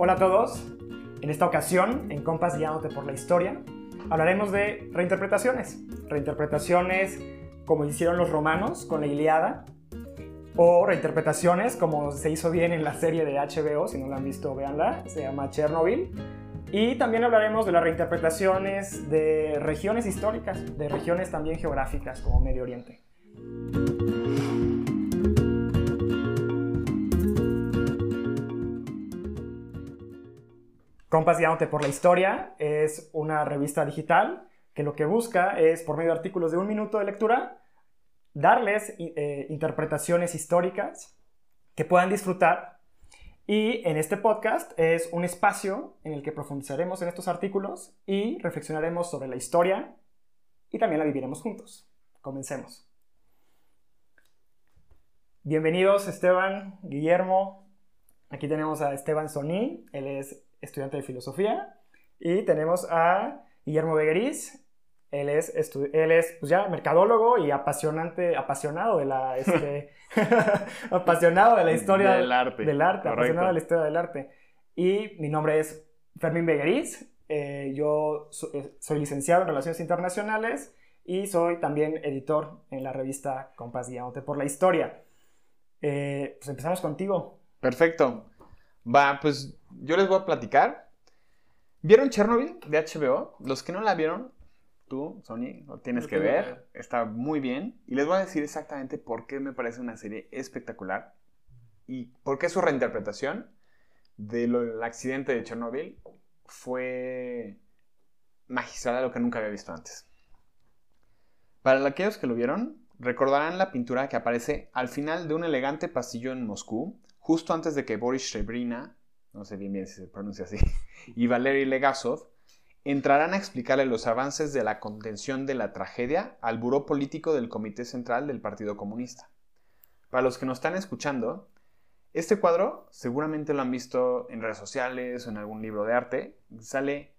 Hola a todos. En esta ocasión, en Compas Guiándote por la Historia, hablaremos de reinterpretaciones. Reinterpretaciones como hicieron los romanos con la Iliada, o reinterpretaciones como se hizo bien en la serie de HBO, si no la han visto, véanla, se llama Chernobyl. Y también hablaremos de las reinterpretaciones de regiones históricas, de regiones también geográficas como Medio Oriente. Compas Guiándote por la Historia es una revista digital que lo que busca es, por medio de artículos de un minuto de lectura, darles eh, interpretaciones históricas que puedan disfrutar. Y en este podcast es un espacio en el que profundizaremos en estos artículos y reflexionaremos sobre la historia y también la viviremos juntos. Comencemos. Bienvenidos Esteban, Guillermo. Aquí tenemos a Esteban Soní, él es estudiante de filosofía. Y tenemos a Guillermo Begueriz. Él es, él es pues ya mercadólogo y apasionante, apasionado de la, este, apasionado de la historia del arte. Del arte apasionado de la historia del arte. Y mi nombre es Fermín Begueriz. Eh, yo eh, soy licenciado en Relaciones Internacionales y soy también editor en la revista Compás Guiándote por la Historia. Eh, pues empezamos contigo. Perfecto. Va, pues yo les voy a platicar. ¿Vieron Chernobyl de HBO? Los que no la vieron, tú, Sony, lo tienes que ver. Está muy bien. Y les voy a decir exactamente por qué me parece una serie espectacular y por qué su reinterpretación del accidente de Chernobyl fue magistral a lo que nunca había visto antes. Para aquellos que lo vieron, recordarán la pintura que aparece al final de un elegante pasillo en Moscú, justo antes de que Boris Shebrina, no sé bien bien si se pronuncia así, y Valery Legasov entrarán a explicarle los avances de la contención de la tragedia al buró político del Comité Central del Partido Comunista. Para los que nos están escuchando, este cuadro seguramente lo han visto en redes sociales o en algún libro de arte. Sale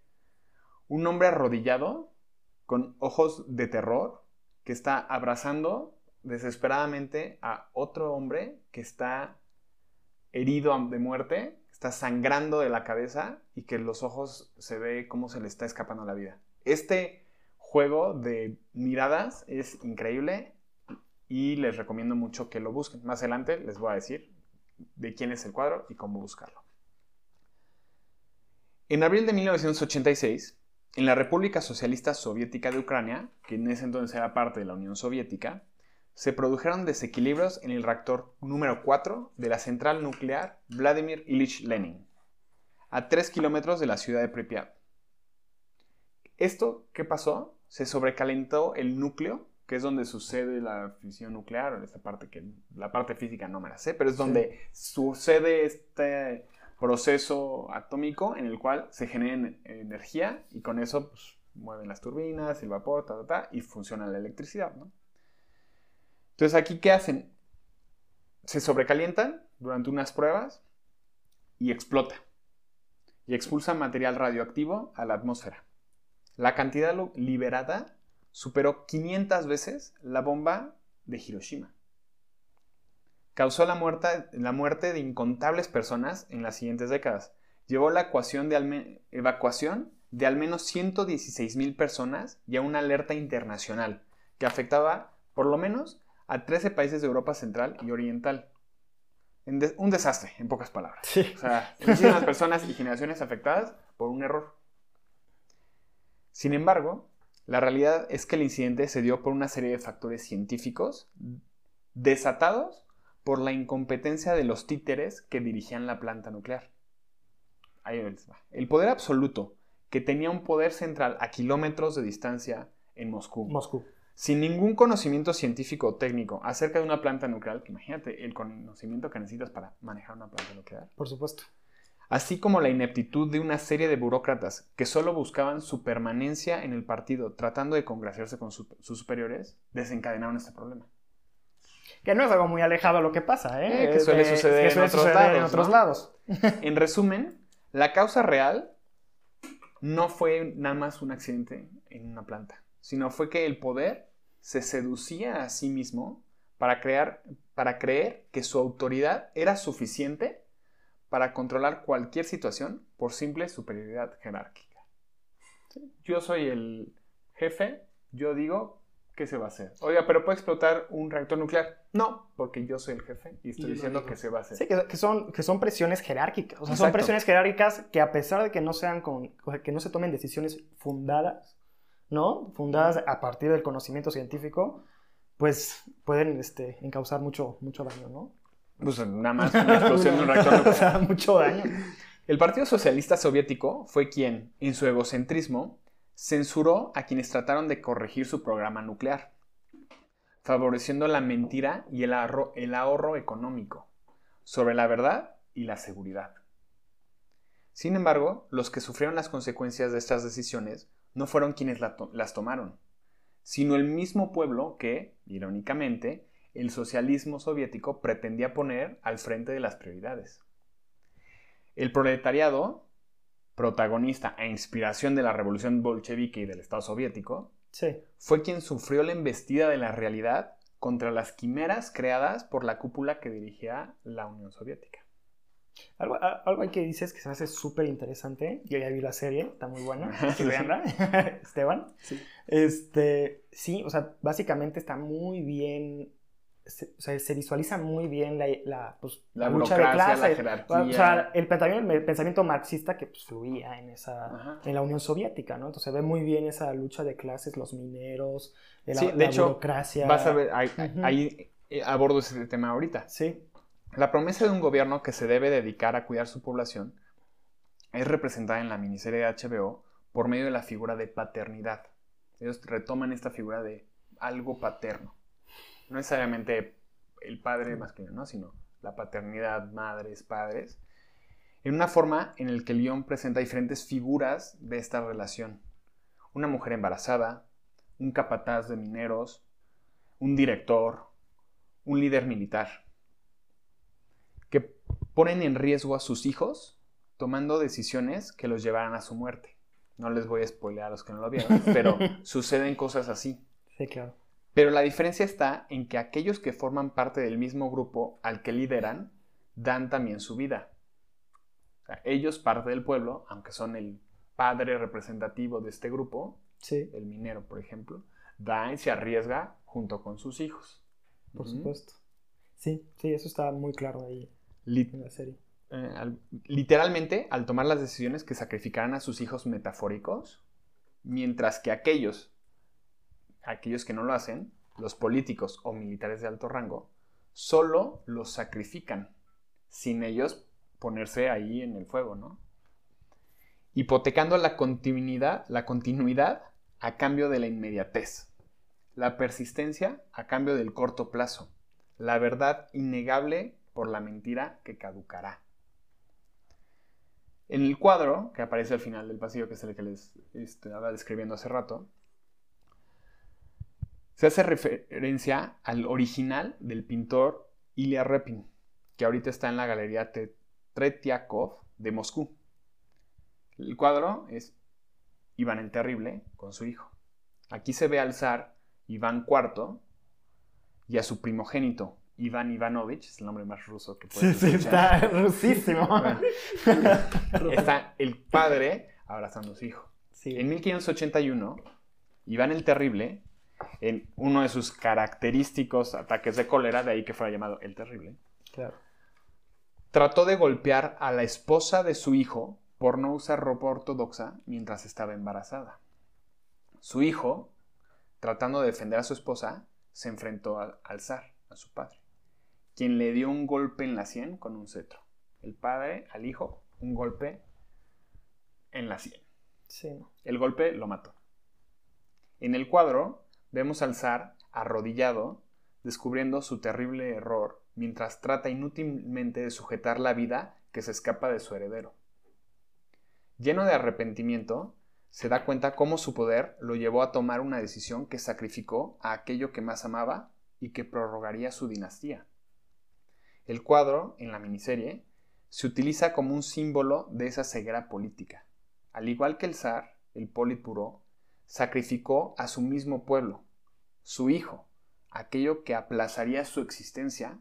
un hombre arrodillado con ojos de terror que está abrazando desesperadamente a otro hombre que está herido de muerte, está sangrando de la cabeza y que los ojos se ve cómo se le está escapando la vida. Este juego de miradas es increíble y les recomiendo mucho que lo busquen. Más adelante les voy a decir de quién es el cuadro y cómo buscarlo. En abril de 1986, en la República Socialista Soviética de Ucrania, que en ese entonces era parte de la Unión Soviética, se produjeron desequilibrios en el reactor número 4 de la central nuclear Vladimir Ilich Lenin, a 3 kilómetros de la ciudad de Pripyat. ¿Esto qué pasó? Se sobrecalentó el núcleo, que es donde sucede la fisión nuclear, esta parte que la parte física no me la sé, pero es donde sucede este proceso atómico en el cual se genera energía y con eso pues, mueven las turbinas, el vapor, y funciona la electricidad, ¿no? Entonces aquí, ¿qué hacen? Se sobrecalientan durante unas pruebas y explota. Y expulsa material radioactivo a la atmósfera. La cantidad liberada superó 500 veces la bomba de Hiroshima. Causó la muerte, la muerte de incontables personas en las siguientes décadas. Llevó la evacuación de al menos 116.000 personas y a una alerta internacional que afectaba por lo menos a 13 países de Europa Central y Oriental. un desastre, en pocas palabras. O sea, muchísimas personas y generaciones afectadas por un error. Sin embargo, la realidad es que el incidente se dio por una serie de factores científicos desatados por la incompetencia de los títeres que dirigían la planta nuclear. Ahí va. El poder absoluto, que tenía un poder central a kilómetros de distancia en Moscú. Moscú sin ningún conocimiento científico o técnico acerca de una planta nuclear, imagínate el conocimiento que necesitas para manejar una planta nuclear. Por supuesto. Así como la ineptitud de una serie de burócratas que solo buscaban su permanencia en el partido tratando de congraciarse con sus superiores, desencadenaron este problema. Que no es algo muy alejado a lo que pasa, ¿eh? eh que suele suceder, en, otros lados, en otros lados. en resumen, la causa real no fue nada más un accidente en una planta, sino fue que el poder se seducía a sí mismo para, crear, para creer que su autoridad era suficiente para controlar cualquier situación por simple superioridad jerárquica. Yo soy el jefe, yo digo qué se va a hacer. Oiga, pero puede explotar un reactor nuclear. No, porque yo soy el jefe y estoy Y diciendo que se va a hacer. Sí, que, son, que son presiones jerárquicas. O sea, son presiones jerárquicas que a pesar de que no sean con, que no se tomen decisiones fundadas, ¿no? Fundadas a partir del conocimiento científico, pues pueden este, encauzar mucho, mucho daño, ¿no? Pues nada más una explosión de un reactor o sea, mucho daño. El Partido Socialista Soviético fue quien, en su egocentrismo, censuró a quienes trataron de corregir su programa nuclear, favoreciendo la mentira y el ahorro, el ahorro económico sobre la verdad y la seguridad. Sin embargo, los que sufrieron las consecuencias de estas decisiones no fueron quienes la to- las tomaron, sino el mismo pueblo que, irónicamente, el socialismo soviético pretendía poner al frente de las prioridades. El proletariado, protagonista e inspiración de la revolución bolchevique y del Estado soviético, Sí. fue quien sufrió la embestida de la realidad contra las quimeras creadas por la cúpula que dirigía la Unión Soviética. Algo, algo ahí que dices que se me hace súper interesante. Yo ya vi la serie, está muy buena. Sí, véanla. Esteban. Sí. Este, sí, o sea, básicamente está muy bien. se- o sea, se visualiza muy bien la, la, pues, La lucha de la jerarquía. O sea, el pensamiento, el pensamiento marxista que pues, fluía en, esa, Ajá. en la Unión Soviética, ¿no? Entonces se ve muy bien esa lucha de clases, los mineros, la, Sí, de la hecho, burocracia. Vas a ver, ahí, Ujú. ahí, eh, abordo ese tema ahorita. Sí, La promesa de un gobierno que se debe dedicar a cuidar su población es representada en la miniserie de HBO por medio de la figura de paternidad. Ellos retoman esta figura de algo paterno. No necesariamente el padre masculino, ¿no? sino la paternidad, madres, padres, en una forma en la que el guion presenta diferentes figuras de esta relación. Una mujer embarazada, un capataz de mineros, un director, un líder militar ponen en riesgo a sus hijos tomando decisiones que los llevarán a su muerte. No les voy a spoilear a los que no lo vieron, pero suceden cosas así. sí, claro. Pero la diferencia está en que aquellos que forman parte del mismo grupo al que lideran dan también su vida. O sea, ellos, parte del pueblo, aunque son el padre representativo de este grupo, Sí, el minero, por ejemplo, da y se arriesga junto con sus hijos. por supuesto. Sí, sí, eso está muy claro ahí Lit- en la serie. eh, al- literalmente al tomar las decisiones que sacrificarán a sus hijos metafóricos, mientras que aquellos, aquellos que no lo hacen, los políticos o militares de alto rango, solo los sacrifican, sin ellos ponerse ahí en el fuego, ¿no? Hipotecando la continuidad, la continuidad a cambio de la inmediatez, la persistencia a cambio del corto plazo, la verdad innegable por la mentira que caducará. En el cuadro que aparece al final del pasillo, que es el que les estaba describiendo hace rato, se hace referencia al original del pintor Ilya Repin, que ahorita está en la Galería Tretiakov de Moscú. El cuadro es Iván el Terrible con su hijo. Aquí se ve al zar Iván IV y a su primogénito Iván Ivanovich, es el nombre más ruso que puedes Sí, sí, escuchar. está rusísimo. Bueno, está el padre abrazando a su hijo. Sí. En 1581, Iván el Terrible, en uno de sus característicos ataques de cólera, de ahí que fuera llamado el Terrible, Claro. trató de golpear a la esposa de su hijo por no usar ropa ortodoxa mientras estaba embarazada. Su hijo, tratando de defender a su esposa, se enfrentó a- al zar, a su padre, quien le dio un golpe en la sien con un cetro. El padre al hijo, un golpe en la sien. Sí. El golpe lo mató. En el cuadro vemos al zar arrodillado, descubriendo su terrible error, mientras trata inútilmente de sujetar la vida que se escapa de su heredero. Lleno de arrepentimiento, se da cuenta cómo su poder lo llevó a tomar una decisión que sacrificó a aquello que más amaba y que prorrogaría su dinastía. El cuadro, en la miniserie, se utiliza como un símbolo de esa ceguera política. Al igual que el zar, el Politburo, sacrificó a su mismo pueblo, su hijo, aquello que aplazaría su existencia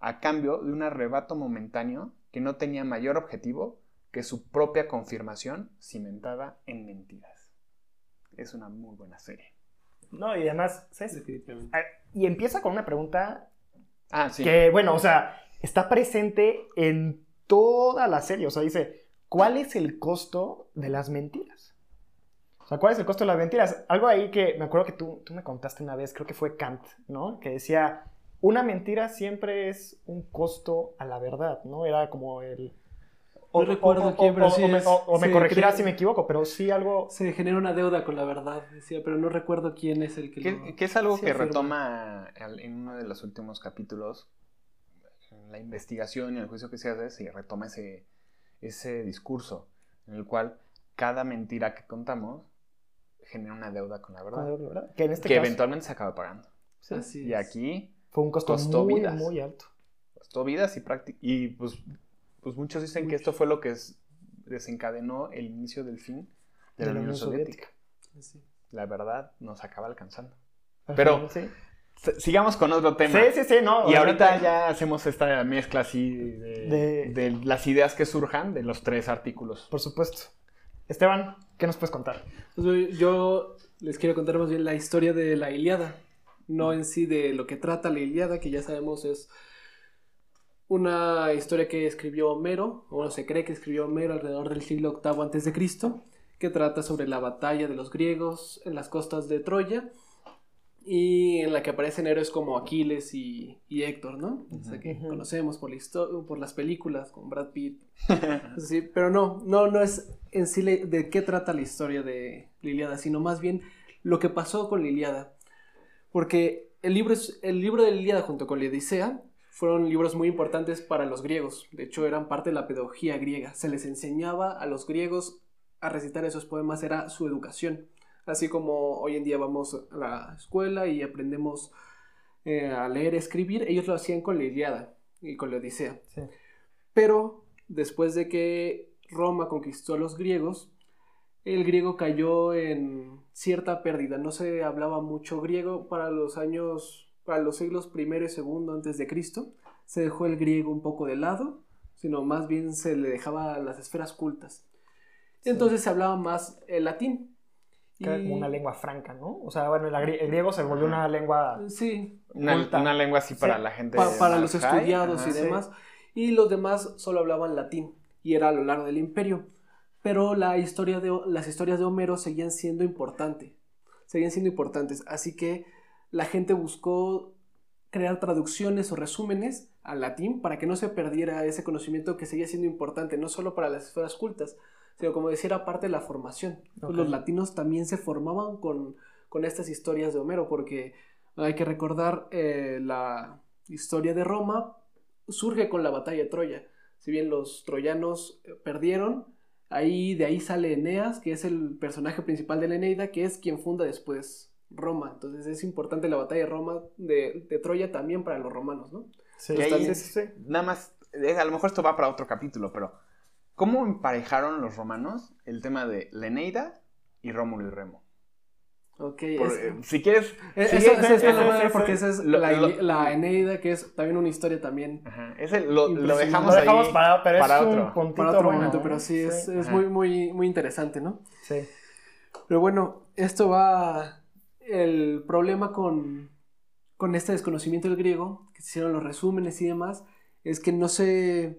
a cambio de un arrebato momentáneo que no tenía mayor objetivo que su propia confirmación cimentada en mentiras. Es una muy buena serie. No, y además, ¿sabes? Definitivamente. Ah, Y empieza con una pregunta Ah, sí. que, bueno, o sea, está presente en toda la serie. O sea, dice, ¿cuál es el costo de las mentiras? O sea, ¿cuál es el costo de las mentiras? Algo ahí que me acuerdo que tú, tú me contaste una vez, creo que fue Kant, ¿no? Que decía, una mentira siempre es un costo a la verdad, ¿no? Era como el... No recuerdo quién, pero sí o me, es- o- o me sí, corregirás creo- si me equivoco, pero sí algo... Se genera una deuda con la verdad, decía, pero no recuerdo quién es el que Que, lo... que es algo sí que afirma. retoma en uno de los últimos capítulos, en la investigación y el juicio que se hace, se retoma ese, ese discurso en el cual cada mentira que contamos genera una deuda con la verdad, ¿verdad? Que en este que caso eventualmente se acaba pagando. sí, Así Y es. aquí fue un costo costó muy, vidas. muy alto. costó vidas y Y pues, pues muchos dicen que esto fue lo que es- desencadenó el inicio del fin de la, Unión Soviética. La verdad nos acaba alcanzando. Al Pero- sí. Sigamos con otro tema. Sí, sí, sí, no. Y ahorita ya hacemos esta mezcla así de, De- de las ideas que surjan de los tres artículos. Por supuesto. Esteban, ¿qué nos puedes contar? Pues, yo les quiero contar más bien la historia de la Iliada, no en sí de lo que trata la Iliada, que ya sabemos es una historia que escribió Homero, o bueno, se cree que escribió Homero alrededor del siglo VIII antes de Cristo, que trata sobre la batalla de los griegos en las costas de Troya y en la que aparecen héroes como Aquiles y, y Héctor, ¿no? O sea, que conocemos por, la por las películas con Brad Pitt. Sí, pero no, no, no es en sí de qué trata la historia de la Iliada, sino más bien lo que pasó con la Iliada. Porque el libro, es, el libro de la Iliada junto con la Odisea fueron libros muy importantes para los griegos. De hecho, eran parte de la pedagogía griega. Se les enseñaba a los griegos a recitar esos poemas, era su educación. Así como hoy en día vamos a la escuela y aprendemos eh, a leer, escribir, ellos lo hacían con la Iliada y con la Odisea. Sí. Pero después de que Roma conquistó a los griegos, el griego cayó en cierta pérdida. No se hablaba mucho griego para los años, para los siglos primero y segundo antes de Cristo. Se dejó el griego un poco de lado, sino más bien se le dejaba las esferas cultas. Entonces se hablaba más el latín. Que era Y- como una lengua franca, ¿no? O sea, bueno, el, griego se volvió una lengua... Sí, Una, lengua así para Sí. la gente. pa- para los high, estudiados y sí. demás. Y los demás solo hablaban latín, y era a lo largo del imperio. Pero la historia de, las historias de Homero seguían siendo importantes. Seguían siendo importantes. Así que la gente buscó crear traducciones o resúmenes al latín para que no se perdiera ese conocimiento que seguía siendo importante, no solo para las esferas cultas, sino como decía, era parte de la formación. Pues. Los latinos también se formaban con, con estas historias de Homero, porque hay que recordar eh, la historia de Roma surge con la batalla de Troya. Si bien los troyanos eh, perdieron, ahí de ahí sale Eneas, que es el personaje principal de la Eneida, que es quien funda después Roma. Entonces es importante la batalla de Roma de, de Troya también para los romanos, ¿no? Sí, Que sí, ahí- sí, sí. Nada más, a lo mejor esto va para otro capítulo, pero ¿cómo emparejaron los romanos el tema de la Eneida y Rómulo y Remo? Ok, Por- es- eh, si quieres, esa está ese- la madre porque esa es lo- la, lo- la Eneida, que es también una historia también Ajá, ese lo, lo dejamos, Lo dejamos ahí para, pero para es otro. un para otro momento, ¿eh? pero sí, es, es muy, muy, muy interesante, ¿no? Sí. Pero bueno, esto va. El problema con, con este desconocimiento del griego, que se hicieron los resúmenes y demás, es que no se.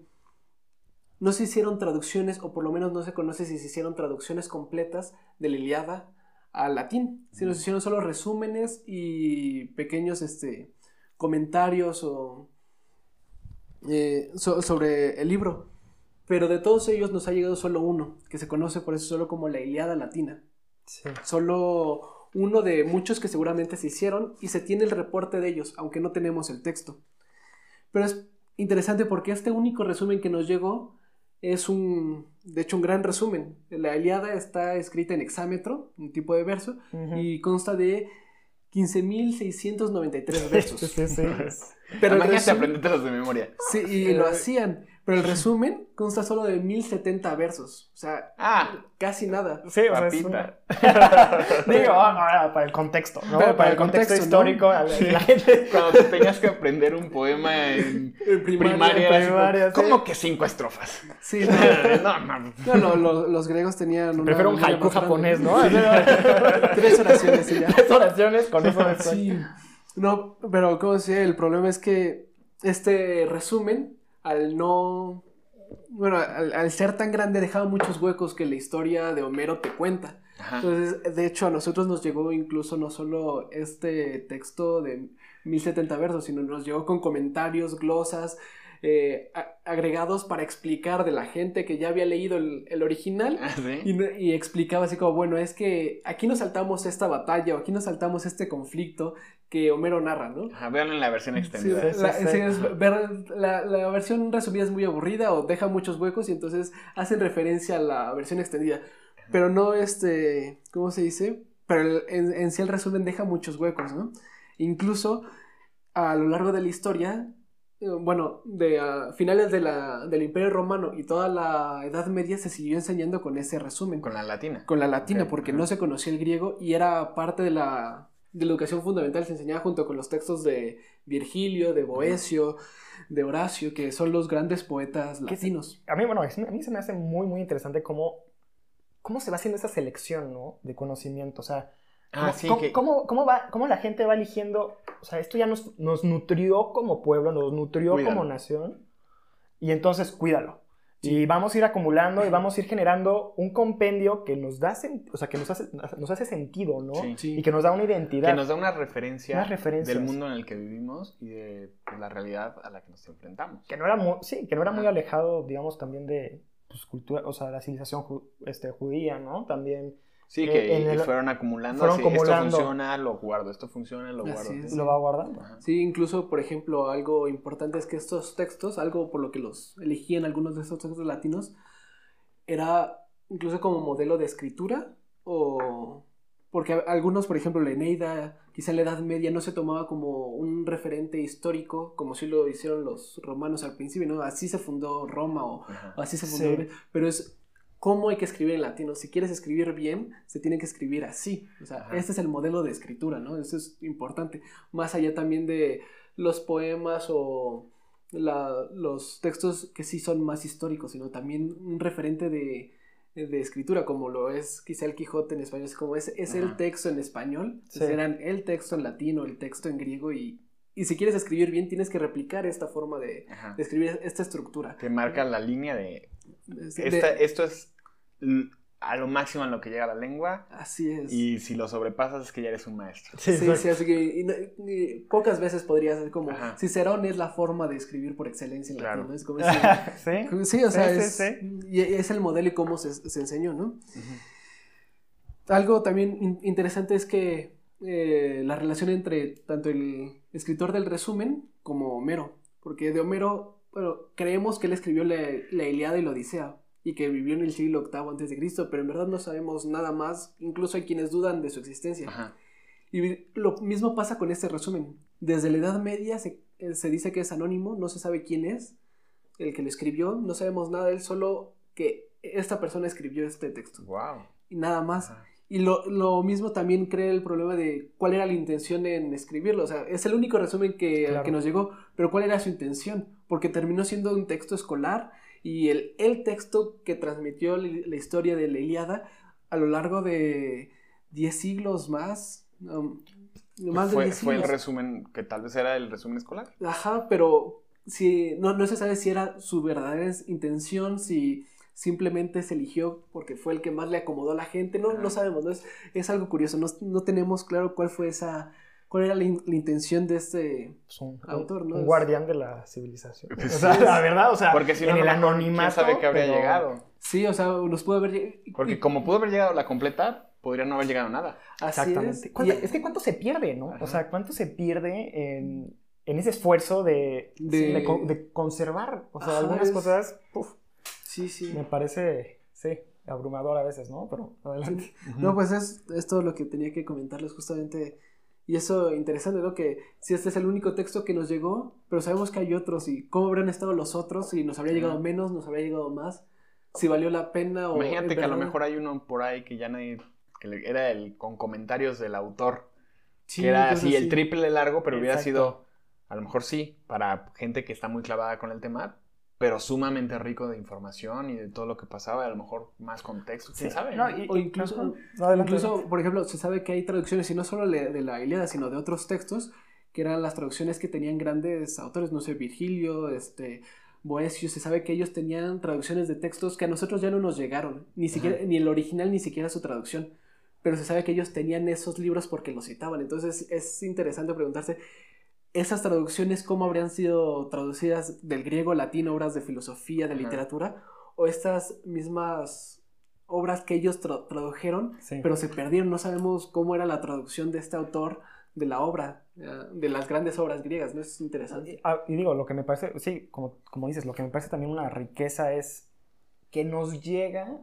No se hicieron traducciones, o por lo menos no se conoce si se hicieron traducciones completas de la Iliada al latín, sino se hicieron solo resúmenes y pequeños este, comentarios o, eh, so- sobre el libro. Pero de todos ellos nos ha llegado solo uno, que se conoce por eso solo como la Iliada Latina. Sí. Solo uno de muchos que seguramente se hicieron y se tiene el reporte de ellos, aunque no tenemos el texto. Pero es interesante porque este único resumen que nos llegó es un, de hecho, un gran resumen. La Iliada está escrita en hexámetro, un tipo de verso, y consta de 15.693 versos. Sí, sí, sí. Pero Imagínate resumen- aprendértelos de memoria. Sí, y lo hacían. Pero el resumen consta solo de 1070 versos. O sea, Ah, casi nada. Sí, o sea, es una- Digo, ahora para el contexto, ¿no? Pero para, el contexto, histórico, a la, la gente... cuando te tenías que aprender un poema en En primaria. primaria, como, sí. ¿cómo que cinco estrofas? Sí, no. no, no. No, lo- lo- los griegos tenían una Prefiero un haiku japonés, ¿no? Tres oraciones y ya. Tres oraciones con eso de Sí. No, pero como decía, el problema es que este resumen, al no. Bueno, al, al ser tan grande, dejaba muchos huecos que la historia de Homero te cuenta. Ajá. Entonces, de hecho, a nosotros nos llegó incluso no solo este texto de 1070 versos, sino nos llegó con comentarios, glosas, eh, a- agregados para explicar de la gente que ya había leído el, el original. Ah, ¿sí? Y, explicaba así como, bueno, es que aquí nos saltamos esta batalla o aquí nos saltamos este conflicto que Homero narra, ¿no? Ajá, véanlo en la versión extendida. sí, la, sí. sí, es ver- la- la versión resumida es muy aburrida o deja muchos huecos y entonces hacen referencia a la versión extendida. Pero no este, ¿cómo se dice? Pero el- en, en sí el resumen deja muchos huecos, ¿no? Incluso a lo largo de la historia, bueno, de ah, finales de la, del Imperio Romano y toda la Edad Media se siguió enseñando con ese resumen Con la latina. con la latina, porque no se conocía el griego y era parte de la, de la educación fundamental, se enseñaba junto con los textos de Virgilio, de Boecio, de Horacio, que son los grandes poetas latinos. A mí, bueno, a mí se me hace muy, muy interesante cómo, cómo se va haciendo esa selección, ¿no? De conocimiento, o sea... Ah, ¿Cómo, sí, cómo- que- cómo- cómo va, cómo la gente va eligiendo? O sea, esto ya nos, nos nutrió como pueblo, nos nutrió Cuídalo. como nación. Y entonces, cuídalo. Y vamos a ir acumulando y vamos a ir generando un compendio que nos da, o sea, que nos hace, nos hace sentido, ¿no? Sí. Sí. Y que nos da una identidad. Que nos da una referencia del mundo en el que vivimos y de pues, la realidad a la que nos enfrentamos. que no era muy, sí, que no era muy Ajá. alejado, digamos, también de pues, cultura, o sea, la civilización ju- este, judía, ¿no? También Sí, Eh, que en y el- fueron acumulando. fueron así, acumulando. Esto funciona, lo guardo. Esto funciona, lo Así guardo. es. lo va guardando. Ajá. Sí, incluso, por ejemplo, algo importante es que estos textos, algo por lo que los elegían algunos de estos textos latinos, era incluso como modelo de escritura o... Porque a- algunos, por ejemplo, la Eneida, quizá en la Edad Media no se tomaba como un referente histórico, como si lo hicieron los romanos al principio, ¿no? Así se fundó Roma o Ajá. así se Sí. fundó. Pero es cómo hay que escribir en latino. Si quieres escribir bien, se tiene que escribir así. O sea, Ajá. este es el modelo de escritura, ¿no? Eso es importante. Más allá también de los poemas o la- los textos que sí son más históricos, sino también un referente de, de escritura, como lo es quizá el Quijote en español. Es como es, es el texto en español, Sí. serán el texto en latino, el texto en griego y... Y si quieres escribir bien, tienes que replicar esta forma de, de escribir esta estructura. Que marca la línea de, esta- de- Esto es a lo máximo en lo que llega la lengua. Así es. Y si lo sobrepasas es que ya eres un maestro. Sí, Sí, sí, así que y no- y pocas veces podría ser como Ajá. Cicerón es la forma de escribir por excelencia en Claro. latino. Es como sí. ese- sí, o sea, Sí, sí, es, sí. y es el modelo y cómo se, se enseñó, ¿no? Algo también in- interesante es que eh, la relación entre tanto el escritor del resumen como Homero, porque de Homero, bueno, creemos que él escribió la, la Ilíada y la Odisea y que vivió en el siglo VIII antes de Cristo, pero en verdad no sabemos nada más, incluso hay quienes dudan de su existencia. Ajá. Y lo mismo pasa con este resumen. Desde la Edad Media se, eh, se dice que es anónimo, no se sabe quién es el que lo escribió, no sabemos nada de él, solo que esta persona escribió este texto. Wow. Y nada más. Ajá. Y lo, lo mismo también crea el problema de cuál era la intención en escribirlo. O sea, es el único resumen que, Claro. que nos llegó, pero cuál era su intención. Porque terminó siendo un texto escolar y el, el texto que transmitió la, historia de la Ilíada a lo largo de 10 siglos más. um, más de Fue, 10 fue el siglos. resumen, que tal vez era el resumen escolar. Ajá, pero si, no, no se sabe si era su verdadera intención, si simplemente se eligió porque fue el que más le acomodó a la gente, no, no sabemos, ¿no? Es, es algo curioso, no, no tenemos claro cuál fue esa, cuál era la, in- la intención de este... Es un, Autor, ¿no? un Es- guardián de la civilización. O Sí, sea, es- la verdad, o sea, Porque si en no, el no, no, anonimato. ¿Quién sabe que habría pero- llegado? Sí, o sea, nos pudo haber... lleg- Porque como pudo haber llegado a la completa, podría no haber llegado a nada. así Exactamente. es. ¿Cuánto- Y- es que cuánto se pierde, ¿no? Ajá. O sea, cuánto se pierde en, en ese esfuerzo de, De- de, con- de conservar. O sea, Ajá, algunas es- cosas, uf, sí, sí. me parece, sí, abrumador a veces, ¿no? Pero adelante. No, pues es, es todo lo que tenía que comentarles justamente Y eso interesante, ¿no? Que si este es el único texto que nos llegó, pero sabemos que hay otros y cómo habrán estado los otros, si nos habría llegado menos, nos habría llegado más, si valió la pena o... Imagínate que a lo mejor hay uno por ahí que ya nadie, que era el con comentarios del autor, Sí, que era así el triple largo, pero hubiera sido, a lo mejor sí, para gente que está muy clavada con el tema, pero sumamente rico de información y de todo lo que pasaba, a lo mejor más contexto, quién Sí, sabe. no, y- O incluso. No, adelante, incluso adelante. por ejemplo, se sabe que hay traducciones, y no solo de la Ilíada, sino de otros textos, que eran las traducciones que tenían grandes autores, no sé, Virgilio, este, Boesio, se sabe que ellos tenían traducciones de textos que a nosotros ya no nos llegaron, ni siquiera, ni el original, ni siquiera su traducción, pero se sabe que ellos tenían esos libros porque los citaban, entonces es interesante preguntarse, esas traducciones, ¿cómo habrían sido traducidas del griego, latino, obras de filosofía, de Ajá. literatura? O estas mismas obras que ellos tra- tradujeron, Sí. pero se perdieron. No sabemos cómo era la traducción de este autor de la obra, eh, de las grandes obras griegas, ¿no? Es interesante. Ah, y digo, lo que me parece, sí, como, como dices, lo que me parece también una riqueza es que nos llega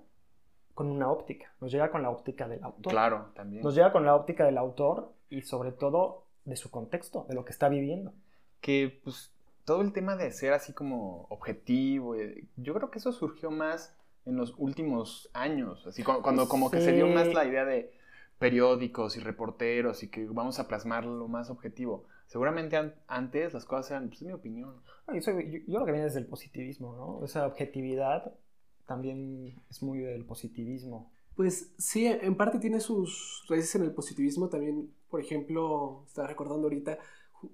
con una óptica, nos llega con la óptica del autor. Claro, también. Nos llega con la óptica del autor y sobre todo de su contexto, de lo que está viviendo. que pues todo el tema de ser así como objetivo, eh, yo creo que eso surgió más en los últimos años, así cu- cuando, como que se dio más la idea de periódicos y reporteros y que vamos a plasmar lo más objetivo. Seguramente an- antes las cosas eran, pues es mi opinión. No, Yo, soy- yo- yo lo que viene desde el positivismo, ¿no? Esa objetividad también es muy del positivismo. Pues sí, en parte tiene sus raíces en el positivismo. También, por ejemplo, estaba recordando ahorita,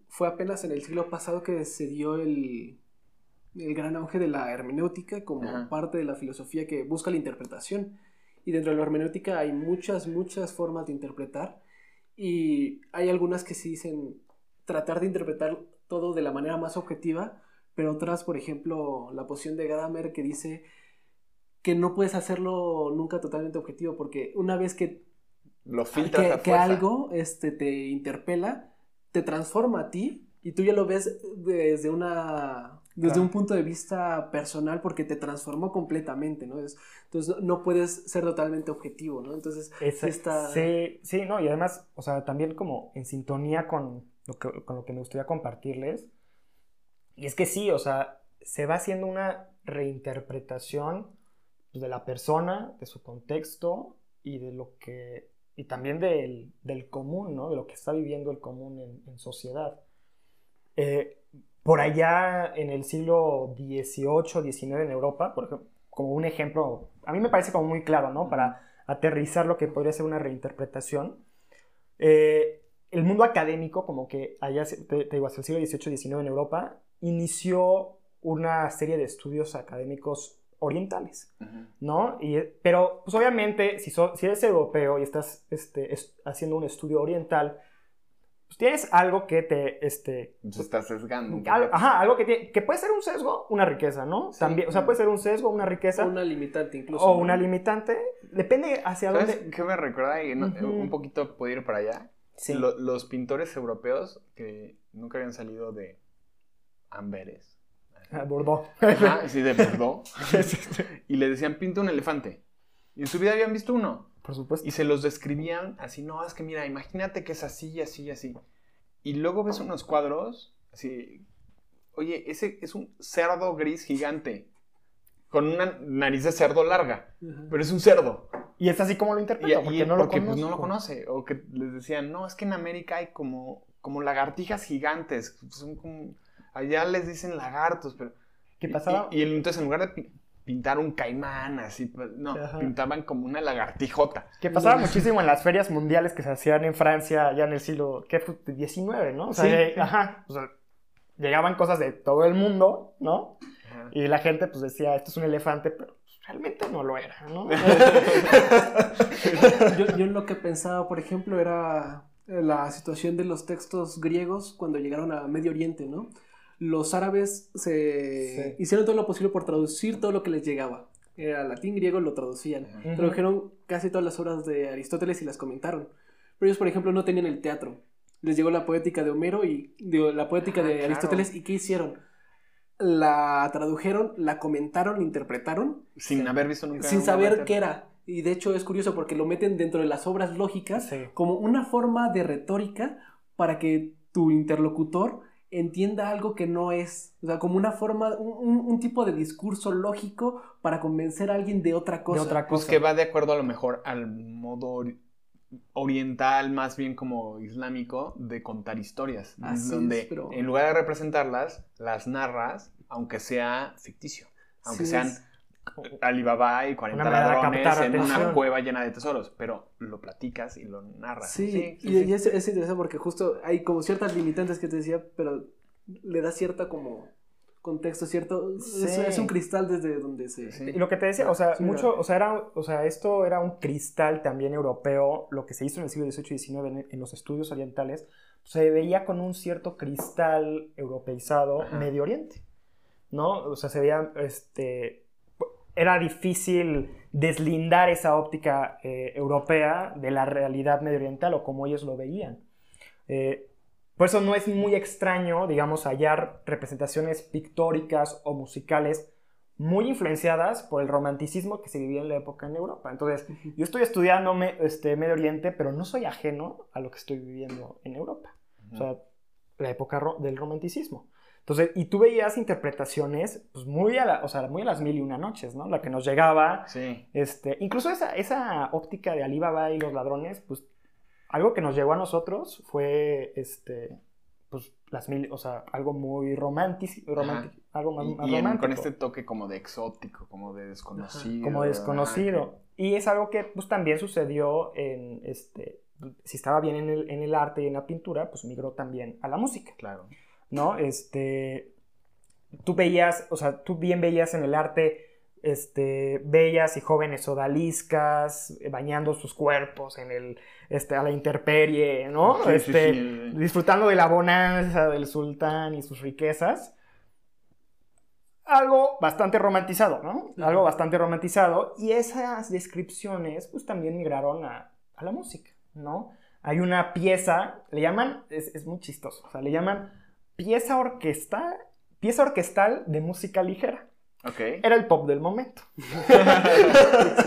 fue apenas en el siglo pasado que se dio el, el gran auge de la hermenéutica como Ajá. parte de la filosofía que busca la interpretación. Y dentro de la hermenéutica hay muchas, muchas formas de interpretar. Y hay algunas que sí dicen tratar de interpretar todo de la manera más objetiva, pero otras, por ejemplo, la posición de Gadamer que dice que no puedes hacerlo nunca totalmente objetivo, porque una vez que, Lo filtras que, a que fuerza. algo este, te interpela, te transforma a ti y tú ya lo ves desde una desde Claro. un punto de vista personal porque te transformó completamente, ¿no? Es- entonces no- puedes ser totalmente objetivo, ¿no? Entonces Esa- sí está... Sí, sí, no, y además, o sea, también como en sintonía con lo que, con lo que me gustaría compartirles. Y es que sí, o sea, se va haciendo una reinterpretación de la persona, de su contexto y de lo que. Y también del, del común, ¿no? De lo que está viviendo el común en, en sociedad. Eh, por allá en el siglo XVIII, XIX en Europa, por ejemplo, como un ejemplo, a mí me parece como muy claro, ¿no? Para aterrizar lo que podría ser una reinterpretación. Eh, el mundo académico, como que allá, te, te digo, hasta el siglo XVIII, XIX en Europa, inició una serie de estudios académicos orientales, Ujú. ¿no? Y, pero, pues obviamente, si, so- si eres europeo y estás este, es- haciendo un estudio oriental, pues tienes algo que te, este, Se está sesgando. un al- poco. ajá, algo que, tiene- que puede ser un sesgo, una riqueza, ¿no? Sí. También, o sea, puede ser un sesgo, una riqueza, Una limitante incluso. o ¿no? una limitante, depende hacia ¿Sabes dónde... qué me recuerda? Y no- Ujú. Un poquito puedo ir para allá. Sí. Lo- los pintores europeos que nunca habían salido de Amberes. Ah, Bordeaux. Ajá, sí, de Bordeaux. y le decían, pinta un elefante. Y en su vida habían visto uno. Por supuesto. Y se los describían así, no, es que mira, imagínate que es así, así, así. Y luego ves unos cuadros, así, oye, ese es un cerdo gris gigante, con una nariz de cerdo larga, pero es un cerdo. Y es así como lo Y, interpreto, y porque no lo pues, no lo conoce. O que les decían, no, es que en América hay como, como lagartijas gigantes. Son como, allá les dicen lagartos, pero... ¿Qué y- pasaba? Y, y entonces en lugar de pi- pintar un caimán así, pues, no, Ajá. pintaban como una lagartijota. Que pasaba muchísimo en las ferias mundiales que se hacían en Francia ya en el siglo ¿qué fue? 19, ¿no? O sea, Sí, eh, ajá, o sea, llegaban cosas de todo el mundo, ¿no? Ajá. Y la gente pues decía, esto es un elefante, pero pues, realmente no lo era, ¿no? yo, yo lo que pensaba, por ejemplo, era la situación de los textos griegos cuando llegaron a Medio Oriente, ¿no? Los árabes se Sí. hicieron todo lo posible por traducir todo lo que les llegaba. Era latín, griego, lo traducían. Tradujeron casi todas las obras de Aristóteles y las comentaron. Pero ellos, por ejemplo, no tenían el teatro. Les llegó la poética de Homero y digo, la poética Ah, de claro. Aristóteles. ¿Y qué hicieron? La tradujeron, la comentaron, la interpretaron Sin haber visto nunca. sin saber qué era. Y de hecho es curioso porque lo meten dentro de las obras lógicas Sí. como una forma de retórica para que tu interlocutor entienda algo que no es, o sea, como una forma, un, un tipo de discurso lógico para convencer a alguien de otra cosa. De otra Pues cosa. que va de acuerdo a lo mejor al modo ori- oriental, más bien como islámico, de contar historias. Así donde es, pero- en lugar de representarlas, las narras, aunque sea ficticio. Aunque Sí, sean es- Alibaba y 40 Una manera de ladrones en una cueva llena de tesoros. Pero lo platicas y lo narras. Sí, sí, y, sí. y es, es interesante porque justo hay como ciertas limitantes que te decía, pero le da cierta como contexto, cierto, es, Sí. es un cristal desde donde se... Sí. Y lo que te decía, o sea, Sí, mucho, o sea, era, o sea, esto era un cristal también europeo, lo que se hizo en el siglo XVIII y XIX en, en los estudios orientales, se veía con un cierto cristal europeizado Ajá. Medio Oriente, ¿no? O sea, se veía, este, era difícil deslindar esa óptica eh, europea de la realidad medio oriental o como ellos lo veían. Eh, por eso no es muy extraño, digamos, hallar representaciones pictóricas o musicales muy influenciadas por el romanticismo que se vivía en la época en Europa. Entonces, yo estoy estudiando me- este, Medio Oriente, pero no soy ajeno a lo que estoy viviendo en Europa. O sea, la época ro- del romanticismo. Entonces, y tú veías interpretaciones pues, muy, a la- o sea, muy a las mil y una noches, ¿no? La que nos llegaba, Sí. este, incluso esa, esa óptica de Alibaba y los ladrones, pues algo que nos llegó a nosotros fue, este, pues las mil, o sea, algo muy romántico, romántico algo más, Y, más y en- romántico con este toque como de exótico, como de desconocido. como desconocido. Ajá, Y es algo que pues, también sucedió en, este, si estaba bien en el, en el arte y en la pintura, pues migró también a la música, claro. ¿No? Este, tú veías, o sea, tú bien veías en el arte, este, bellas y jóvenes odaliscas eh, bañando sus cuerpos en el, este, a la intemperie, ¿no? Sí, este, sí. disfrutando de la bonanza del sultán y sus riquezas. Algo bastante romantizado, ¿no? Algo bastante romantizado. Y esas descripciones, pues también migraron a, a la música, ¿no? Hay una pieza, le llaman, es, es muy chistoso, o sea, le llaman pieza orquestal, pieza orquestal de música ligera. Ok. Era el pop del momento.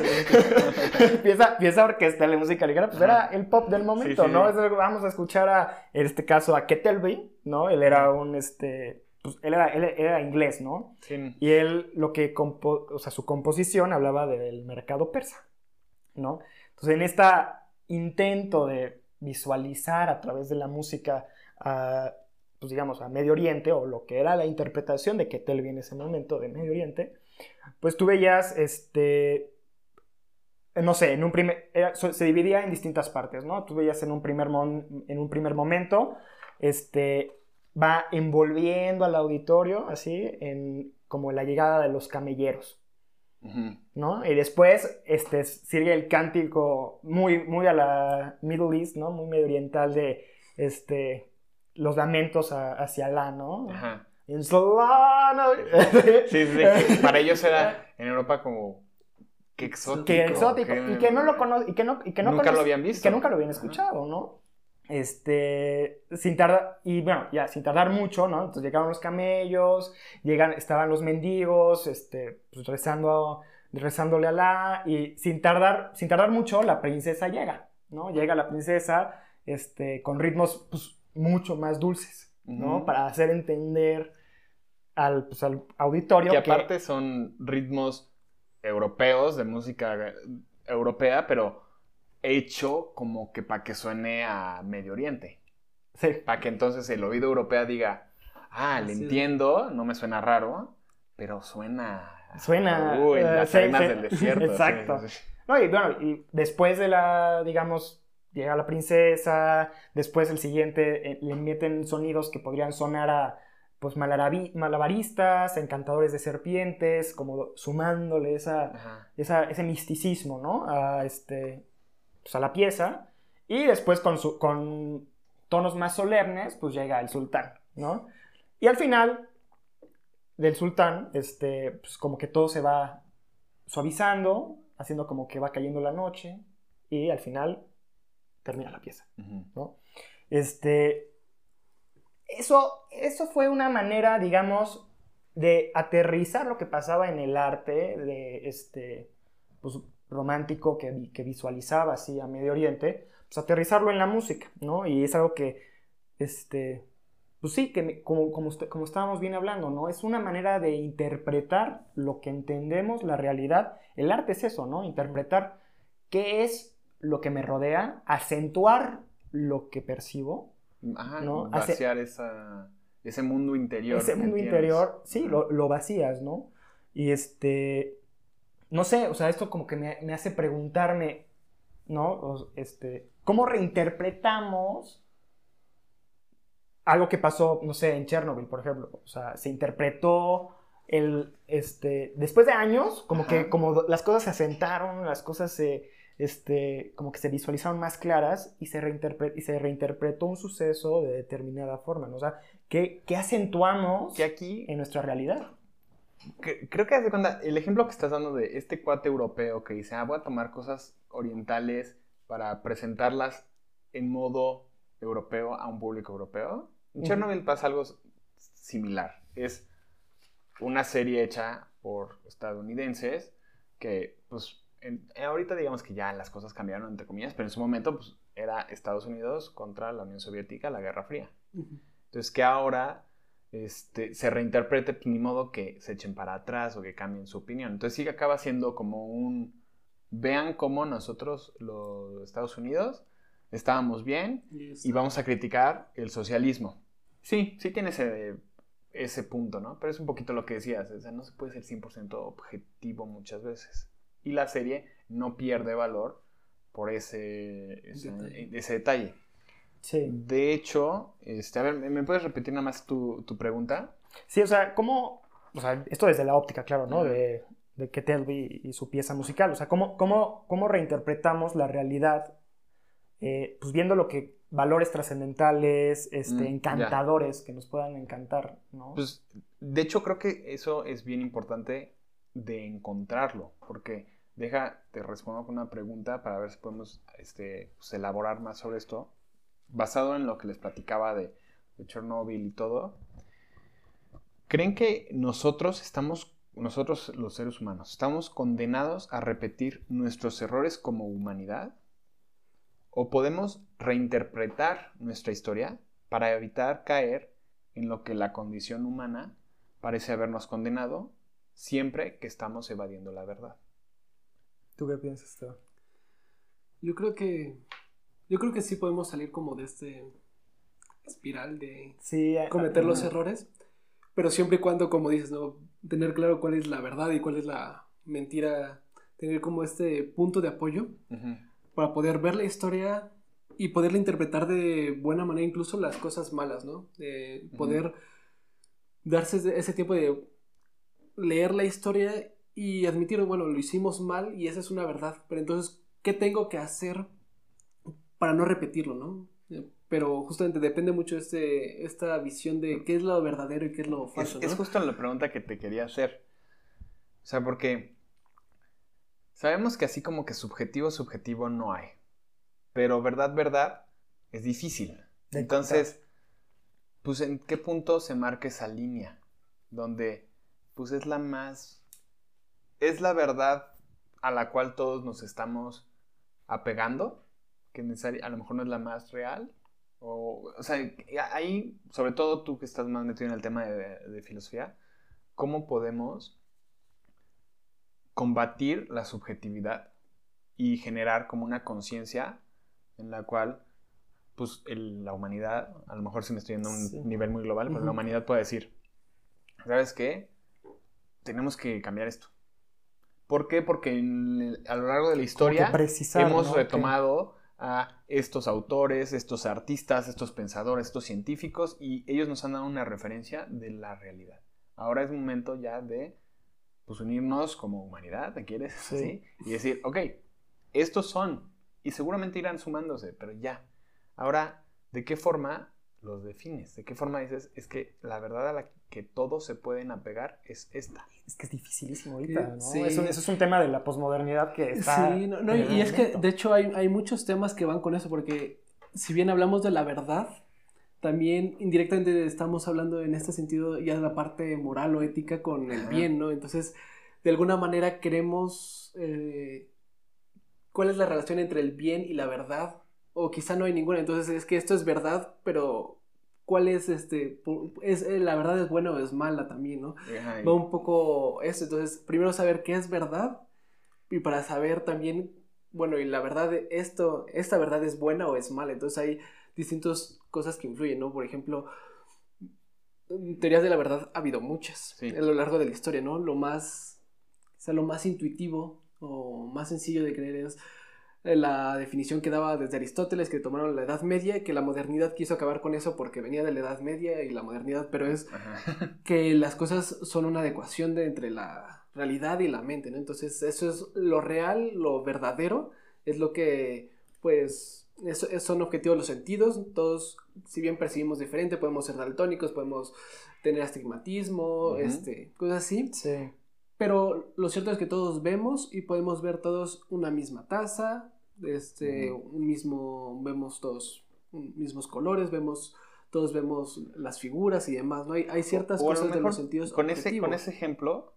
pieza, pieza orquestal de música ligera, pues era el pop del momento, Sí, sí, ¿no? sí. Vamos a escuchar a, en este caso, a Kettleby, ¿no? Él era un, este, pues él era, él era inglés, ¿no? Sí. Y él, lo que, compo- o sea, su composición hablaba del mercado persa, ¿no? Entonces, en este intento de visualizar a través de la música, a, pues digamos, a Medio Oriente, o lo que era la interpretación de Ketelvi en ese momento de Medio Oriente, pues tú veías, este, no sé, en un primer, era- so- se dividía en distintas partes, ¿no? Tú veías en un primer, mon- en un primer momento, este, va envolviendo al auditorio, así, en como la llegada de los camelleros. ¿no? Y después, este, sigue el cántico muy, muy a la Middle East, ¿no? Muy medio oriental de, este, los lamentos a- hacia Alá, ¿no? Ajá. En Solano. Sí, sí, sí. Para ellos era en Europa como. Qué exótico. que exótico qué- y que no lo cono y que no y que no Nunca lo habían visto. que nunca lo habían Ajá. escuchado no este sin tardar y bueno ya sin tardar mucho no entonces llegaron los camellos llegan estaban los mendigos este pues rezando rezándole a la y sin tardar sin tardar mucho la princesa llega no llega la princesa este con ritmos pues, mucho más dulces no para hacer entender al, pues, al auditorio Que que aparte son ritmos europeos, de música europea, pero hecho como que para que suene a Medio Oriente. sí, Para que entonces el oído europeo diga, ah, le Así es. entiendo, no me suena raro, pero suena... Suena, Uy, eh, las sí, arenas sí. del desierto. Exacto. No, y bueno, y después de la, digamos, llega la princesa, después el siguiente eh, le meten sonidos que podrían sonar a, pues, malabaristas, encantadores de serpientes, como sumándole esa, esa- ese misticismo, ¿no? A, este, pues, a la pieza. Y después con, su, con tonos más solemnes, pues llega el sultán, ¿no? Y al final del sultán, este, pues como que todo se va suavizando, haciendo como que va cayendo la noche y al final termina la pieza. ¿no? Este, eso, eso fue una manera, digamos, de aterrizar lo que pasaba en el arte de este, pues, romántico que, que visualizaba así a Medio Oriente, pues aterrizarlo en la música, ¿no? Y es algo que este, pues sí, que me- como, como, usted- como estábamos bien hablando, ¿no? Es una manera de interpretar lo que entendemos, la realidad. El arte es eso, ¿no? Interpretar qué es lo que me rodea, acentuar lo que percibo, Ajá, ¿no? Vaciar esa, ese mundo interior. ese mundo tienes. interior, sí, Ajá. lo, lo vacías, ¿no? Y este, no sé, o sea, esto como que me, me hace preguntarme, ¿no? O- este, ¿cómo reinterpretamos algo que pasó, no sé, en Chernobyl, por ejemplo? O sea, se interpretó el, este, después de años, como Ajá. que como las cosas se asentaron, las cosas se, este, como que se visualizaron más claras y se, y se reinterpretó un suceso de determinada forma, ¿no? O sea, ¿qué, qué acentuamos Que aquí en nuestra realidad? Que- creo que haz de cuenta, el ejemplo que estás dando de este cuate europeo que dice, ah, voy a tomar cosas orientales para presentarlas en modo europeo a un público europeo. En. Chernobyl pasa algo similar. Es una serie hecha por estadounidenses que, pues, en- ahorita digamos que ya las cosas cambiaron, entre comillas, pero en su momento, pues, era Estados Unidos contra la Unión Soviética, la Guerra Fría. Entonces, que ahora este, se reinterprete, pues, ni modo que se echen para atrás o que cambien su opinión. Entonces, sí que acaba siendo como un. Vean cómo nosotros, los Estados Unidos, estábamos bien y vamos a criticar el socialismo. Sí, sí tiene ese, ese punto, ¿no? Pero es un poquito lo que decías, o sea, no se puede ser 100% objetivo muchas veces. Y la serie no pierde valor por ese, ese, Detalle. ese detalle. Sí. De hecho, este, a ver, ¿me puedes repetir nada más tu, tu pregunta? Sí, o sea, ¿cómo, o sea, esto desde la óptica, claro, ¿no? De, de Ketelby y su pieza musical, o sea, ¿cómo, cómo, cómo reinterpretamos la realidad, eh, pues viendo lo que, valores trascendentales, este, Mm, ya. encantadores, que nos puedan encantar, ¿no? Pues, de hecho, creo que eso es bien importante de encontrarlo, porque deja, te respondo con una pregunta para ver si podemos este, pues, elaborar más sobre esto, basado en lo que les platicaba de, de Chernobyl y todo. ¿Creen que nosotros estamos, nosotros los seres humanos, estamos condenados a repetir nuestros errores como humanidad? ¿O podemos reinterpretar nuestra historia para evitar caer en lo que la condición humana parece habernos condenado siempre que estamos evadiendo la verdad? ¿Tú qué piensas, Esteban? Yo creo que. Yo creo que sí podemos salir como de este espiral de Sí, cometer los errores. Pero siempre y cuando, como dices, ¿no? Tener claro cuál es la verdad y cuál es la mentira. Tener como este punto de apoyo para poder ver la historia y poderla interpretar de buena manera, incluso las cosas malas, ¿no? De poder darse ese- ese tiempo de leer la historia y admitir, bueno, lo hicimos mal y esa es una verdad, pero entonces, ¿qué tengo que hacer para no repetirlo, ¿no? Eh, Pero justamente depende mucho este, esta visión de qué es lo verdadero y qué es lo Es, falso, es ¿no? justo la pregunta que te quería hacer. O sea, porque sabemos que así como que subjetivo, subjetivo no hay. Pero verdad, verdad es difícil. De Entonces, pues en qué punto se marca esa línea donde pues es la más es la verdad a la cual todos nos estamos apegando, que a lo mejor no es la más real o, o sea, ahí, sobre todo tú que estás más metido en el tema de, de filosofía, ¿cómo podemos combatir la subjetividad y generar como una conciencia en la cual pues el- la humanidad, a lo mejor si me estoy yendo a un Sí. nivel muy global, pero la Ujú. humanidad puede decir, ¿sabes qué? Tenemos que cambiar esto. ¿Por qué? Porque en a lo largo de la historia precisar, hemos ¿no? retomado a estos autores, estos artistas, estos pensadores, estos científicos, y ellos nos han dado una referencia de la realidad. Ahora es momento ya de pues, unirnos como humanidad, ¿te quieres? Sí. ¿Sí? Y decir, ok, estos son, y seguramente irán sumándose, pero ya. Ahora, ¿de qué forma los defines? ¿De qué forma dices, es que la verdad a la que todos se pueden apegar es esta? Es que es dificilísimo ahorita, ¿no? Sí. Eso, eso es un tema de la posmodernidad que está... Sí, no, no, y, es que de hecho hay, hay muchos temas que van con eso, porque si bien hablamos de la verdad, también indirectamente estamos hablando en este sentido ya de la parte moral o ética con el Ajá. bien, ¿no? Entonces, de alguna manera queremos eh, cuál es la relación entre el bien y la verdad, o quizá no hay ninguna, entonces es que esto es verdad, pero cuál es este, es, eh, la verdad es buena o es mala también, ¿no? Va un poco eso, entonces primero saber qué es verdad y para saber también, bueno, y la verdad, esto, esta verdad es buena o es mala, entonces hay distintas cosas que influyen, ¿no? Por ejemplo, teorías de la verdad ha habido muchas a lo largo de la historia, ¿no? Lo más, o sea, lo más intuitivo o más sencillo de creer es la definición que daba desde Aristóteles, que tomaron la Edad Media, que la modernidad quiso acabar con eso porque venía de la Edad Media y la modernidad, pero es que las cosas son una adecuación de entre la realidad y la mente, ¿no? Entonces eso es lo real, lo verdadero, es lo que, pues, eso, son objetivos los sentidos, todos, si bien percibimos diferente, podemos ser daltónicos, podemos tener astigmatismo, este, cosas así. Sí. Pero lo cierto es que todos vemos y podemos ver todos una misma taza, este, un mismo, vemos todos mismos colores, vemos, todos vemos las figuras y demás, ¿no? Hay, hay ciertas cosas de los sentidos. Con ese, con ese ejemplo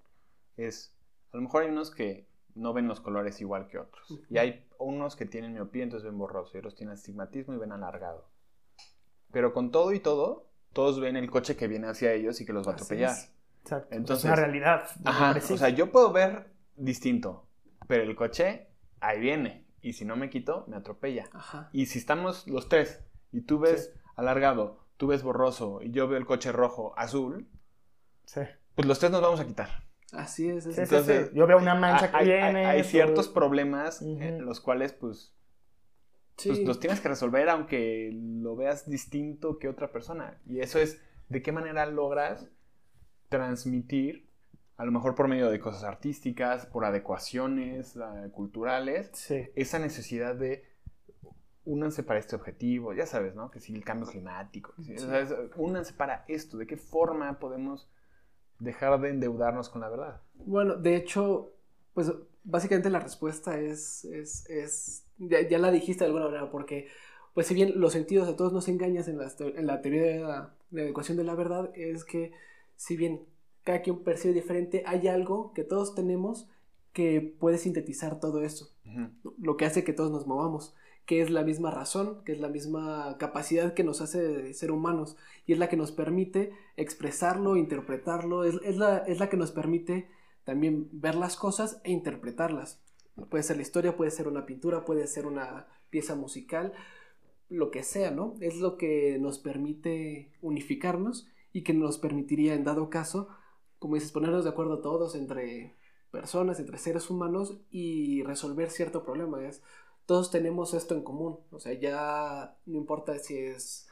es, a lo mejor hay unos que no ven los colores igual que otros. Y hay unos que tienen miopía, entonces ven borroso, y otros tienen astigmatismo y ven alargado. Pero con todo y todo, todos ven el coche que viene hacia ellos y que los va a atropellar. Exacto. Entonces, es una realidad. Ajá, o sea, yo puedo ver distinto, pero el coche ahí viene. Y si no me quito, me atropella. Ajá. Y si estamos los tres y tú ves alargado, tú ves borroso y yo veo el coche rojo, azul, sí. pues los tres nos vamos a quitar. Así es. Entonces, yo veo una mancha que viene. Hay, ciertos problemas en los cuales, pues, pues, los tienes que resolver aunque lo veas distinto que otra persona. Y eso es de qué manera logras transmitir, a lo mejor por medio de cosas artísticas, por adecuaciones culturales, esa necesidad de únanse para este objetivo, ya sabes, ¿no? Que si el cambio climático, únanse para esto, ¿de qué forma podemos dejar de endeudarnos con la verdad. Bueno, de hecho, pues básicamente la respuesta es, es, es ya, la dijiste de alguna manera, porque pues si bien los sentidos a todos nos engañas en la, en la teoría de la, de ecuación de la verdad, es que si bien cada quien percibe diferente, hay algo que todos tenemos que puede sintetizar todo eso, lo que hace que todos nos movamos que es la misma razón, que es la misma capacidad que nos hace ser humanos y es la que nos permite expresarlo, interpretarlo, es, la, es la que nos permite también ver las cosas e interpretarlas. Puede ser la historia, puede ser una pintura, puede ser una pieza musical, lo que sea, ¿no? Es lo que nos permite unificarnos y que nos permitiría, en dado caso, como dices, ponernos de acuerdo todos entre personas, entre seres humanos y resolver cierto problema. Es, todos tenemos esto en común. O sea, ya no importa si es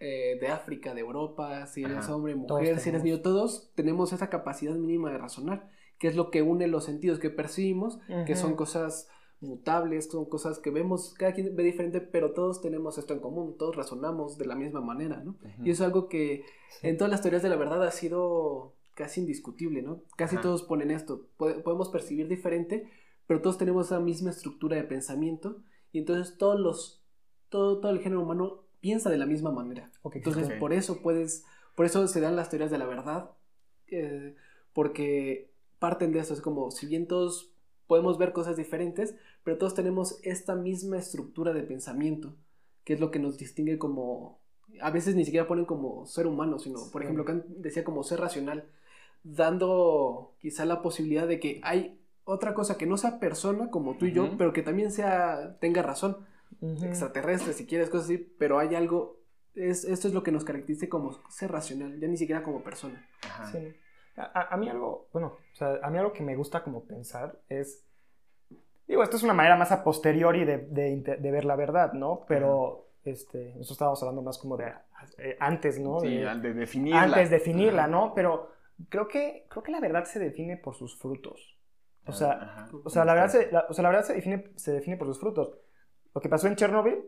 eh, de África, de Europa, si eres hombre, mujer, si eres niño, todos tenemos esa capacidad mínima de razonar, que es lo que une los sentidos que percibimos, que son cosas mutables, son cosas que vemos, cada quien ve diferente, pero todos tenemos esto en común, todos razonamos de la misma manera, ¿no? Y es algo que en todas las teorías de la verdad ha sido casi indiscutible, ¿no? Casi todos ponen esto, podemos percibir diferente, pero todos tenemos esa misma estructura de pensamiento y entonces todos los, todo, todo el género humano piensa de la misma manera. entonces por eso puedes, por eso se dan las teorías de la verdad, eh, porque parten de eso, es como si bien todos podemos ver cosas diferentes, pero todos tenemos esta misma estructura de pensamiento, que es lo que nos distingue como, a veces ni siquiera ponen como ser humano, sino, por ejemplo, decía como ser racional, dando quizá la posibilidad de que hay otra cosa que no sea persona como tú y yo, pero que también sea, tenga razón. Extraterrestre, si quieres, cosas así, pero hay algo, es, esto es lo que nos caracteriza como ser racional, ya ni siquiera como persona. Sí. A, mí algo, bueno, o sea, a mí algo que me gusta como pensar es, digo, esto es una manera más a posteriori de, de, ver la verdad, ¿no? Pero, este, nosotros estábamos hablando más como de eh, antes, ¿no? Sí, de, definirla. Antes definirla, ¿no? Pero creo que, creo que la verdad se define por sus frutos. O sea, o sea, la verdad, se, o sea, la verdad se, define, se define por sus frutos. Lo que pasó en Chernobyl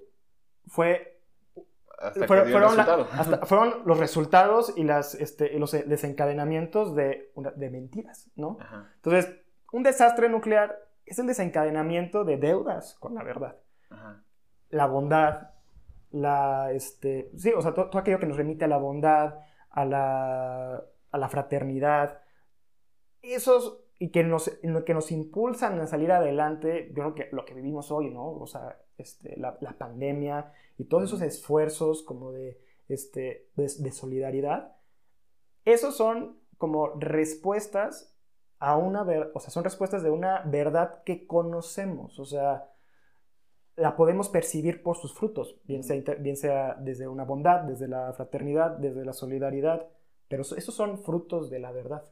fue... fueron, los resultados y, las, este, los desencadenamientos de, de mentiras, ¿no? Entonces, un desastre nuclear es el desencadenamiento de deudas con la verdad. La bondad, la, este, sí, o sea, todo, todo, aquello que nos remite a la bondad, a la, a la fraternidad, esos y que nos, que nos impulsan a salir adelante, yo creo que lo que vivimos hoy, ¿no? O sea, este, la, la, pandemia y todos esos esfuerzos como de este, de, de solidaridad. Esos son como respuestas a una ver, o sea, son respuestas de una verdad que conocemos, o sea, la podemos percibir por sus frutos, bien sea, bien sea desde una bondad, desde la fraternidad, desde la solidaridad, pero eso- esos son frutos de la verdad.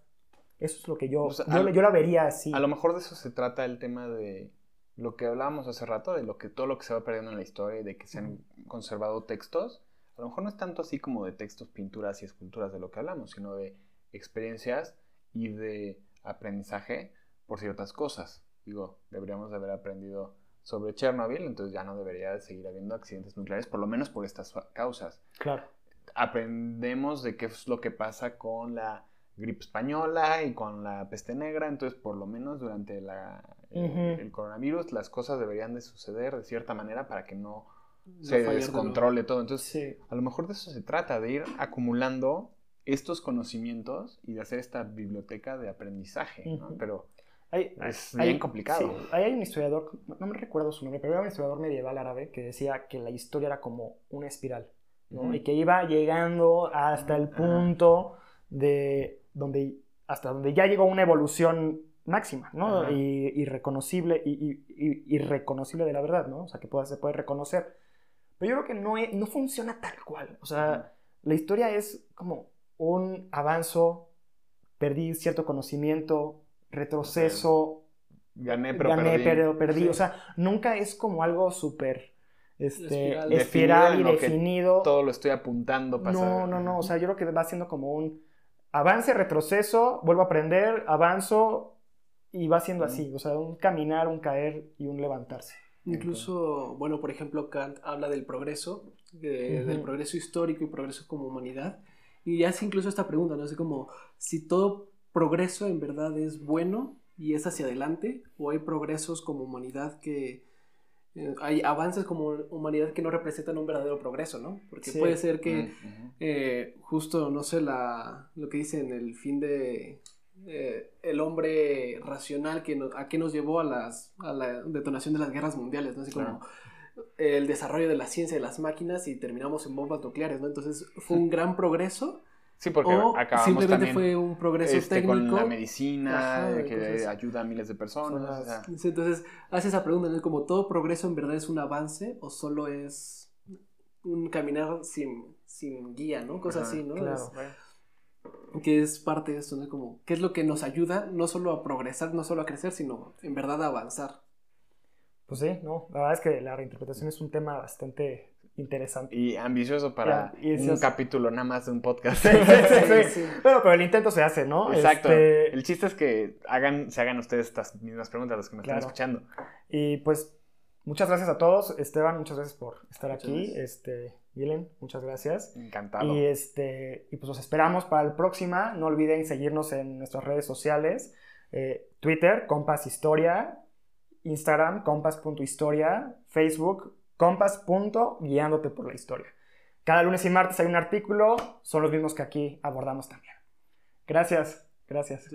Eso es lo que yo, O sea, yo, al- yo la vería así. A lo mejor de eso se trata el tema de lo que hablábamos hace rato, de lo que todo lo que se va perdiendo en la historia y de que se han conservado textos. A lo mejor no es tanto así como de textos, pinturas y esculturas de lo que hablamos, sino de experiencias y de aprendizaje por ciertas cosas. Digo, deberíamos de haber aprendido sobre Chernobyl, entonces ya no debería de seguir habiendo accidentes nucleares, por lo menos por estas causas Claro. Aprendemos de qué es lo que pasa con la gripe española y con la peste negra, entonces por lo menos durante la, el- Ujú. el coronavirus las cosas deberían de suceder de cierta manera para que no No se descontrole todo. Entonces, Sí. a lo mejor de eso se trata, de ir acumulando estos conocimientos y de hacer esta biblioteca de aprendizaje. Pero Hay- es hay- bien complicado. sí, hay un historiador, no me recuerdo su nombre, pero era un historiador medieval árabe que decía que la historia era como una espiral, ¿no? Ujú. Y que iba llegando hasta el punto de donde, hasta donde ya llegó una evolución máxima, ¿no? Ajá. Y, irreconocible, y, y- y- irreconocible de la verdad, ¿no? O sea, que pueda- se puede reconocer. Pero yo creo que no, es- no funciona tal cual. O sea, la historia es como un avanzo, perdí cierto conocimiento, retroceso, Gané, pero gané, perdí. pero perdí. Sí. O sea, nunca es como algo súper este, Espiral. espiral, Definido en y lo que definido. Todo lo estoy apuntando para No, saber. no, no. O sea, yo creo que va siendo como un avance, retroceso, vuelvo a aprender, avanzo y va siendo así. O sea, un caminar, un caer y un levantarse. Incluso, bueno, por ejemplo, Kant habla del progreso, de- del progreso histórico y progreso como humanidad. Y hace incluso esta pregunta, ¿no? Así como, si todo progreso en verdad es bueno y es hacia adelante, o hay progresos como humanidad que... eh, hay avances como humanidad que no representan un verdadero progreso, ¿no? Porque Sí. puede ser que eh, justo, no sé, la, lo que dice en el fin de eh, el hombre racional que nos- a qué nos llevó a, las, a la detonación de las guerras mundiales, ¿no? Así como el desarrollo de la ciencia de las máquinas y terminamos en bombas nucleares, ¿no? Entonces fue un gran progreso Sí, porque o acabamos simplemente también fue un progreso este, técnico. con la medicina, Ajá, que cosas- ayuda a miles de personas. Son o sea, Sí, Entonces hace esa pregunta, ¿no? Como todo progreso en verdad es un avance o solo es un caminar sin, sin guía, ¿no? Cosas Ajá, así, ¿no? Claro. Es- que es parte de esto, ¿no? Como, ¿qué es lo que nos ayuda no solo a progresar, no solo a crecer, sino en verdad a avanzar? Pues sí, no. La verdad es que la reinterpretación es un tema bastante interesante. y ambicioso para Y ambicioso. un capítulo nada más de un podcast. Sí, sí. Bueno, pero el intento se hace, ¿no? Exacto. Este, El chiste es que hagan, se hagan ustedes estas mismas preguntas, los que me Claro. están escuchando. Y pues muchas gracias a todos. Esteban, muchas gracias por estar Muchas aquí. gracias. Este, Milen, muchas gracias. Encantado. Y este, y pues los esperamos para la próxima. No olviden seguirnos en nuestras redes sociales. eh, Twitter, Compas Historia, Instagram, compas.historia, Facebook, compas.guiándote por la historia. Cada lunes y martes hay un artículo, son los mismos que aquí abordamos también. Gracias, gracias.